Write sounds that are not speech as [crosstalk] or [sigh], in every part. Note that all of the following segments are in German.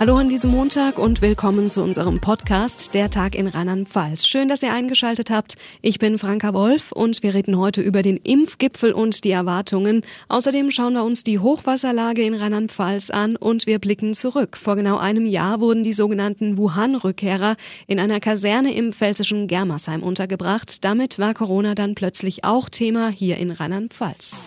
Hallo an diesem Montag und willkommen zu unserem Podcast Der Tag in Rheinland-Pfalz. Schön, dass ihr eingeschaltet habt. Ich bin Franka Wolf und wir reden heute über den Impfgipfel und die Erwartungen. Außerdem schauen wir uns die Hochwasserlage in Rheinland-Pfalz an und wir blicken zurück. Vor genau einem Jahr wurden die sogenannten Wuhan-Rückkehrer in einer Kaserne im pfälzischen Germersheim untergebracht. Damit war Corona dann plötzlich auch Thema hier in Rheinland-Pfalz.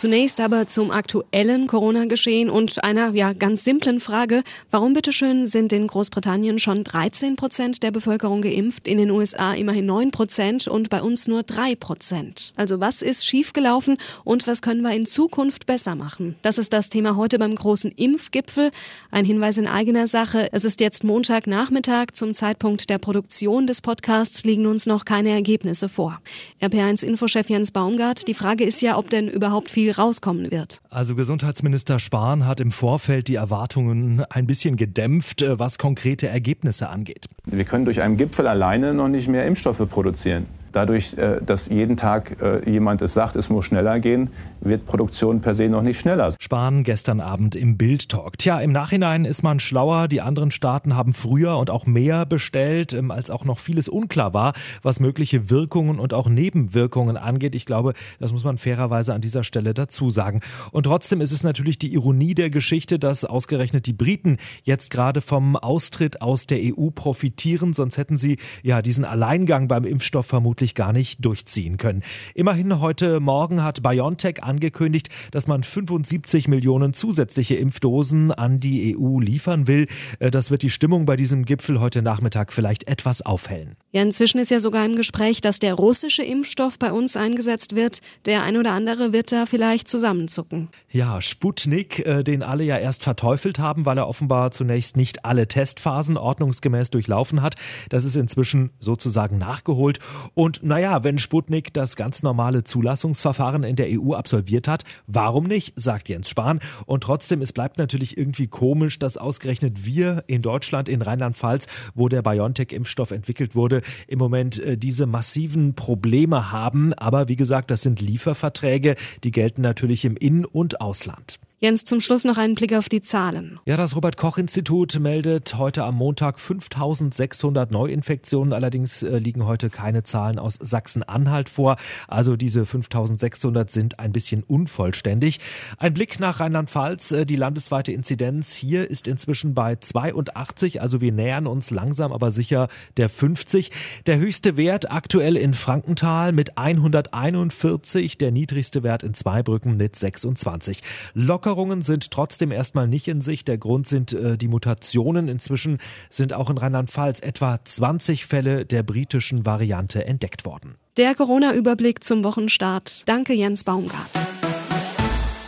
Zunächst aber zum aktuellen Corona-Geschehen und einer ja ganz simplen Frage. Warum bitteschön sind in Großbritannien schon 13 Prozent der Bevölkerung geimpft, in den USA immerhin 9 Prozent und bei uns nur 3 Prozent? Also was ist schiefgelaufen und was können wir in Zukunft besser machen? Das ist das Thema heute beim großen Impfgipfel. Ein Hinweis in eigener Sache. Es ist jetzt Montagnachmittag. Zum Zeitpunkt der Produktion des Podcasts liegen uns noch keine Ergebnisse vor. RP1-Infochef Jens Baumgart, die Frage ist ja, ob denn überhaupt viel rauskommen wird. Also Gesundheitsminister Spahn hat im Vorfeld die Erwartungen ein bisschen gedämpft, äh, was konkrete Ergebnisse angeht. Wir können durch einen Gipfel alleine noch nicht mehr Impfstoffe produzieren. Dadurch, äh, dass jeden Tag äh, jemand es sagt, es muss schneller gehen, wird Produktion per se noch nicht schneller. Spahn gestern Abend im Bild-Talk. Tja, im Nachhinein ist man schlauer. Die anderen Staaten haben früher und auch mehr bestellt, ähm, als auch noch vieles unklar war, was mögliche Wirkungen und auch Nebenwirkungen angeht. Ich glaube, das muss man fairerweise an dieser Stelle dazu sagen. Und trotzdem ist es natürlich die Ironie der Geschichte, dass ausgerechnet die Briten jetzt gerade vom Austritt aus der EU profitieren. Sonst hätten sie ja diesen Alleingang beim Impfstoff vermutlich vermutlich gar nicht durchziehen können. Immerhin heute Morgen hat BioNTech angekündigt, dass man 75 Millionen zusätzliche Impfdosen an die EU liefern will. Äh, das wird die Stimmung bei diesem Gipfel heute Nachmittag vielleicht etwas aufhellen. Ja, inzwischen ist ja sogar im Gespräch, dass der russische Impfstoff bei uns eingesetzt wird. Der ein oder andere wird da vielleicht zusammenzucken. Ja, Sputnik, äh, den alle ja erst verteufelt haben, weil er offenbar zunächst nicht alle Testphasen ordnungsgemäß durchlaufen hat. Das ist inzwischen sozusagen nachgeholt. Und und naja, wenn Sputnik das ganz normale Zulassungsverfahren in der EU absolviert hat, warum nicht, sagt Jens Spahn. Und trotzdem, es bleibt natürlich irgendwie komisch, dass ausgerechnet wir in Deutschland, in Rheinland-Pfalz, wo der BioNTech-Impfstoff entwickelt wurde, im Moment äh, diese massiven Probleme haben. Aber wie gesagt, das sind Lieferverträge, die gelten natürlich im In- und Ausland. Jens, zum Schluss noch einen Blick auf die Zahlen. Ja, das Robert-Koch-Institut meldet heute am Montag 5600 Neuinfektionen. Allerdings äh, liegen heute keine Zahlen aus Sachsen-Anhalt vor. Also diese 5600 sind ein bisschen unvollständig. Ein Blick nach Rheinland-Pfalz. Äh, die landesweite Inzidenz hier ist inzwischen bei 82. Also wir nähern uns langsam aber sicher der 50. Der höchste Wert aktuell in Frankenthal mit 141. Der niedrigste Wert in Zweibrücken mit 26. Locker Lockerungen sind trotzdem erstmal nicht in Sicht. Der Grund sind äh, die Mutationen. Inzwischen sind auch in Rheinland-Pfalz etwa 20 Fälle der britischen Variante entdeckt worden. Der Corona-Überblick zum Wochenstart. Danke, Jens Baumgart.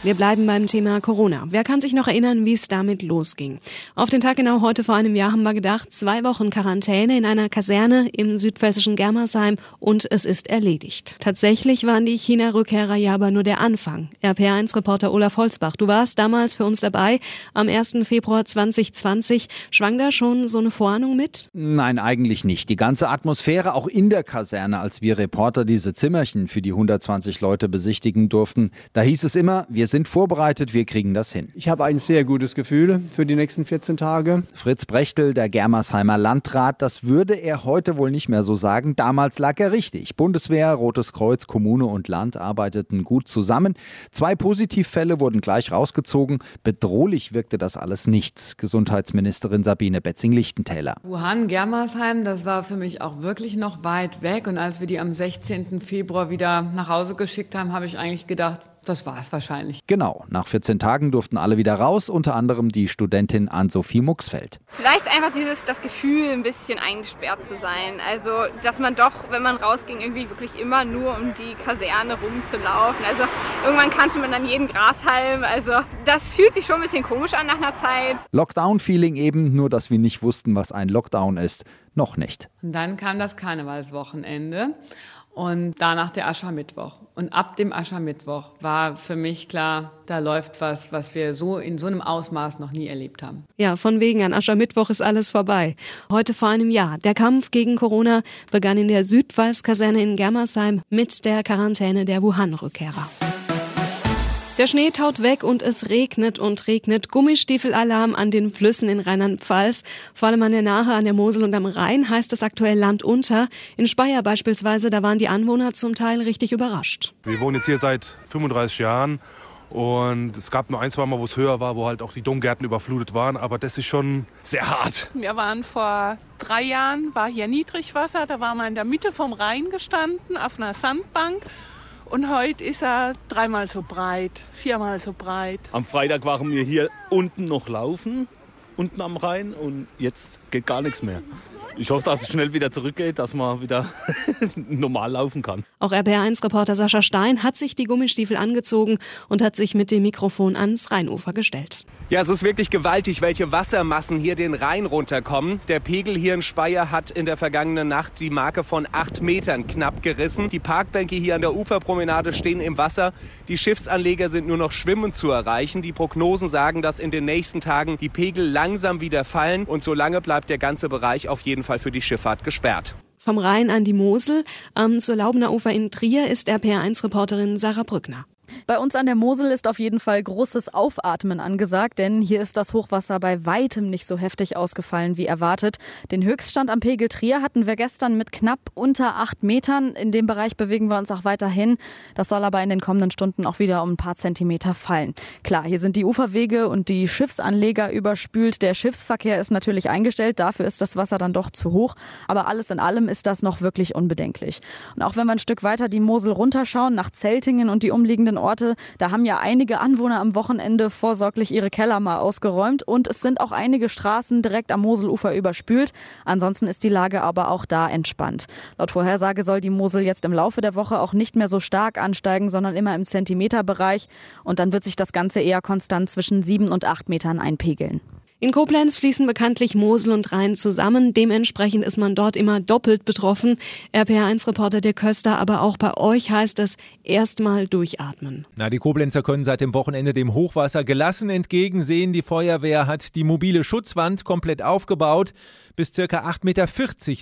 Wir bleiben beim Thema Corona. Wer kann sich noch erinnern, wie es damit losging? Auf den Tag genau heute vor einem Jahr haben wir gedacht, zwei Wochen Quarantäne in einer Kaserne im südpfälzischen Germersheim und es ist erledigt. Tatsächlich waren die China-Rückkehrer ja aber nur der Anfang. RPR1-Reporter Olaf Holzbach, du warst damals für uns dabei. Am 1. Februar 2020. Schwang da schon so eine Vorahnung mit? Nein, eigentlich nicht. Die ganze Atmosphäre, auch in der Kaserne, als wir Reporter diese Zimmerchen für die 120 Leute besichtigen durften, da hieß es immer, wir sind vorbereitet, wir kriegen das hin. Ich habe ein sehr gutes Gefühl für die nächsten 14 Tage. Fritz Brechtel, der Germersheimer Landrat, das würde er heute wohl nicht mehr so sagen. Damals lag er richtig. Bundeswehr, Rotes Kreuz, Kommune und Land arbeiteten gut zusammen. Zwei Positivfälle wurden gleich rausgezogen. Bedrohlich wirkte das alles nicht. Gesundheitsministerin Sabine Betzing-Lichtentäler. Wuhan, Germersheim, das war für mich auch wirklich noch weit weg. Und als wir die am 16. Februar wieder nach Hause geschickt haben, habe ich eigentlich gedacht, das war es wahrscheinlich. Genau, nach 14 Tagen durften alle wieder raus, unter anderem die Studentin Ann-Sophie Muxfeld. Vielleicht einfach dieses, das Gefühl, ein bisschen eingesperrt zu sein. Also, dass man doch, wenn man rausging, irgendwie wirklich immer nur um die Kaserne rumzulaufen. Also, irgendwann kannte man dann jeden Grashalm. Also, das fühlt sich schon ein bisschen komisch an nach einer Zeit. Lockdown-Feeling eben, nur dass wir nicht wussten, was ein Lockdown ist. Noch nicht. Und dann kam das Karnevalswochenende. Und danach der Aschermittwoch. Und ab dem Aschermittwoch war für mich klar, da läuft was, was wir so in so einem Ausmaß noch nie erlebt haben. Ja, von wegen an Aschermittwoch ist alles vorbei. Heute vor einem Jahr. Der Kampf gegen Corona begann in der Südpfalz-Kaserne in Germersheim mit der Quarantäne der Wuhan-Rückkehrer. Der Schnee taut weg und es regnet und regnet. Gummistiefelalarm an den Flüssen in Rheinland-Pfalz. Vor allem an der Nahe, an der Mosel und am Rhein heißt es aktuell Land unter. In Speyer beispielsweise, da waren die Anwohner zum Teil richtig überrascht. Wir wohnen jetzt hier seit 35 Jahren und es gab nur ein, zwei Mal, wo es höher war, wo halt auch die Domgärten überflutet waren. Aber das ist schon sehr hart. Wir waren vor drei Jahren, war hier Niedrigwasser. Da waren wir in der Mitte vom Rhein gestanden, auf einer Sandbank. Und heute ist er dreimal so breit, viermal so breit. Am Freitag waren wir hier unten noch laufen, unten am Rhein. Und jetzt geht gar nichts mehr. Ich hoffe, dass es schnell wieder zurückgeht, dass man wieder [laughs] normal laufen kann. Auch RBR1-Reporter Sascha Stein hat sich die Gummistiefel angezogen und hat sich mit dem Mikrofon ans Rheinufer gestellt. Ja, es ist wirklich gewaltig, welche Wassermassen hier den Rhein runterkommen. Der Pegel hier in Speyer hat in der vergangenen Nacht die Marke von acht Metern knapp gerissen. Die Parkbänke hier an der Uferpromenade stehen im Wasser. Die Schiffsanleger sind nur noch schwimmend zu erreichen. Die Prognosen sagen, dass in den nächsten Tagen die Pegel langsam wieder fallen. Und solange bleibt der ganze Bereich auf jeden Fall für die Schifffahrt gesperrt. Vom Rhein an die Mosel ähm, zur Laubener Ufer in Trier ist RPR1-Reporterin Sarah Brückner. Bei uns an der Mosel ist auf jeden Fall großes Aufatmen angesagt, denn hier ist das Hochwasser bei weitem nicht so heftig ausgefallen wie erwartet. Den Höchststand am Pegel Trier hatten wir gestern mit knapp unter acht Metern. In dem Bereich bewegen wir uns auch weiterhin. Das soll aber in den kommenden Stunden auch wieder um ein paar Zentimeter fallen. Klar, hier sind die Uferwege und die Schiffsanleger überspült. Der Schiffsverkehr ist natürlich eingestellt. Dafür ist das Wasser dann doch zu hoch. Aber alles in allem ist das noch wirklich unbedenklich. Und auch wenn wir ein Stück weiter die Mosel runterschauen, nach Zeltingen und die umliegenden Orte, da haben ja einige Anwohner am Wochenende vorsorglich ihre Keller mal ausgeräumt und es sind auch einige Straßen direkt am Moselufer überspült. Ansonsten ist die Lage aber auch da entspannt. Laut Vorhersage soll die Mosel jetzt im Laufe der Woche auch nicht mehr so stark ansteigen, sondern immer im Zentimeterbereich und dann wird sich das Ganze eher konstant zwischen sieben und acht Metern einpegeln. In Koblenz fließen bekanntlich Mosel und Rhein zusammen. Dementsprechend ist man dort immer doppelt betroffen. RPR1-Reporter Dirk Köster, aber auch bei euch heißt es erstmal durchatmen. Na, die Koblenzer können seit dem Wochenende dem Hochwasser gelassen entgegensehen. Die Feuerwehr hat die mobile Schutzwand komplett aufgebaut. Bis circa 8,40 Meter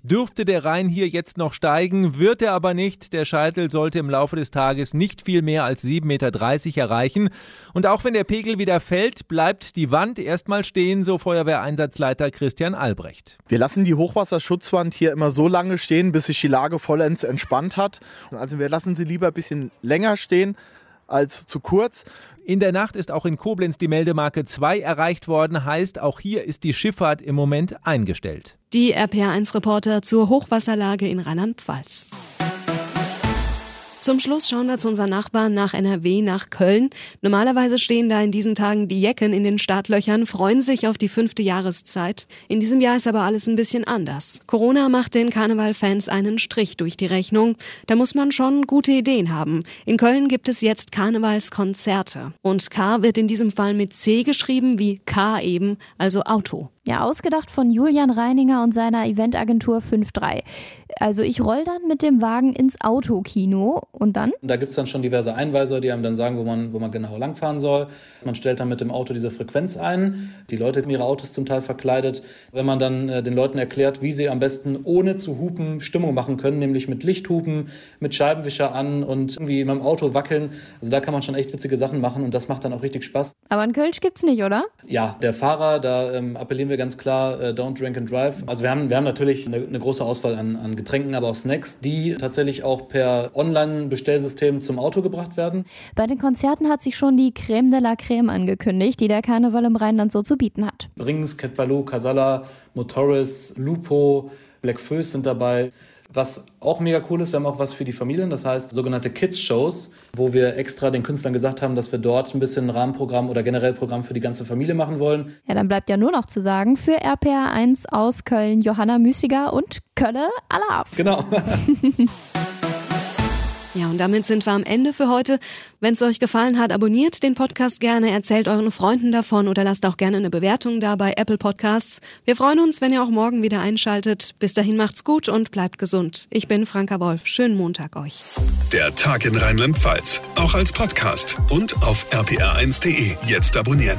dürfte der Rhein hier jetzt noch steigen, wird er aber nicht. Der Scheitel sollte im Laufe des Tages nicht viel mehr als 7,30 Meter erreichen. Und auch wenn der Pegel wieder fällt, bleibt die Wand erstmal stehen, so Feuerwehreinsatzleiter Christian Albrecht. Wir lassen die Hochwasserschutzwand hier immer so lange stehen, bis sich die Lage vollends entspannt hat. Also wir lassen sie lieber ein bisschen länger stehen als zu kurz. In der Nacht ist auch in Koblenz die Meldemarke 2 erreicht worden, heißt auch hier ist die Schifffahrt im Moment eingestellt. Die RPR1-Reporter zur Hochwasserlage in Rheinland-Pfalz. Zum Schluss schauen wir zu unseren Nachbarn nach NRW, nach Köln. Normalerweise stehen da in diesen Tagen die Jecken in den Startlöchern, freuen sich auf die fünfte Jahreszeit. In diesem Jahr ist aber alles ein bisschen anders. Corona macht den Karnevalfans einen Strich durch die Rechnung. Da muss man schon gute Ideen haben. In Köln gibt es jetzt Karnevalskonzerte. Und K wird in diesem Fall mit C geschrieben, wie K eben, also Auto. Ja, ausgedacht von Julian Reininger und seiner Eventagentur 5.3. Also ich roll dann mit dem Wagen ins Autokino und dann? Da gibt es dann schon diverse Einweiser, die einem dann sagen, wo man, wo man genau langfahren soll. Man stellt dann mit dem Auto diese Frequenz ein. Die Leute haben ihre Autos zum Teil verkleidet. Wenn man dann äh, den Leuten erklärt, wie sie am besten ohne zu hupen Stimmung machen können, nämlich mit Lichthupen, mit Scheibenwischer an und irgendwie mit dem Auto wackeln. Also da kann man schon echt witzige Sachen machen und das macht dann auch richtig Spaß. Aber ein Kölsch gibt's nicht, oder? Ja, der Fahrer, da ähm, appellieren wir ganz klar, äh, don't drink and drive. Also wir haben, wir haben natürlich eine, eine große Auswahl an, an Getränken, aber auch Snacks, die tatsächlich auch per Online-Bestellsystem zum Auto gebracht werden. Bei den Konzerten hat sich schon die Creme de la Creme angekündigt, die der Karneval im Rheinland so zu bieten hat. Brings, Cat Baloo, Casala, Motoris, Lupo, Black Föß sind dabei. Was auch mega cool ist, wir haben auch was für die Familien, das heißt sogenannte Kids-Shows, wo wir extra den Künstlern gesagt haben, dass wir dort ein bisschen ein Rahmenprogramm oder generell Programm für die ganze Familie machen wollen. Ja, dann bleibt ja nur noch zu sagen, für RPR 1 aus Köln Johanna Müßiger und Kölle Alaf. Genau. [laughs] Ja, und damit sind wir am Ende für heute. Wenn es euch gefallen hat, abonniert den Podcast gerne, erzählt euren Freunden davon oder lasst auch gerne eine Bewertung da bei Apple Podcasts. Wir freuen uns, wenn ihr auch morgen wieder einschaltet. Bis dahin macht's gut und bleibt gesund. Ich bin Franka Wolf. Schönen Montag euch. Der Tag in Rheinland-Pfalz, auch als Podcast und auf rpr1.de. Jetzt abonnieren.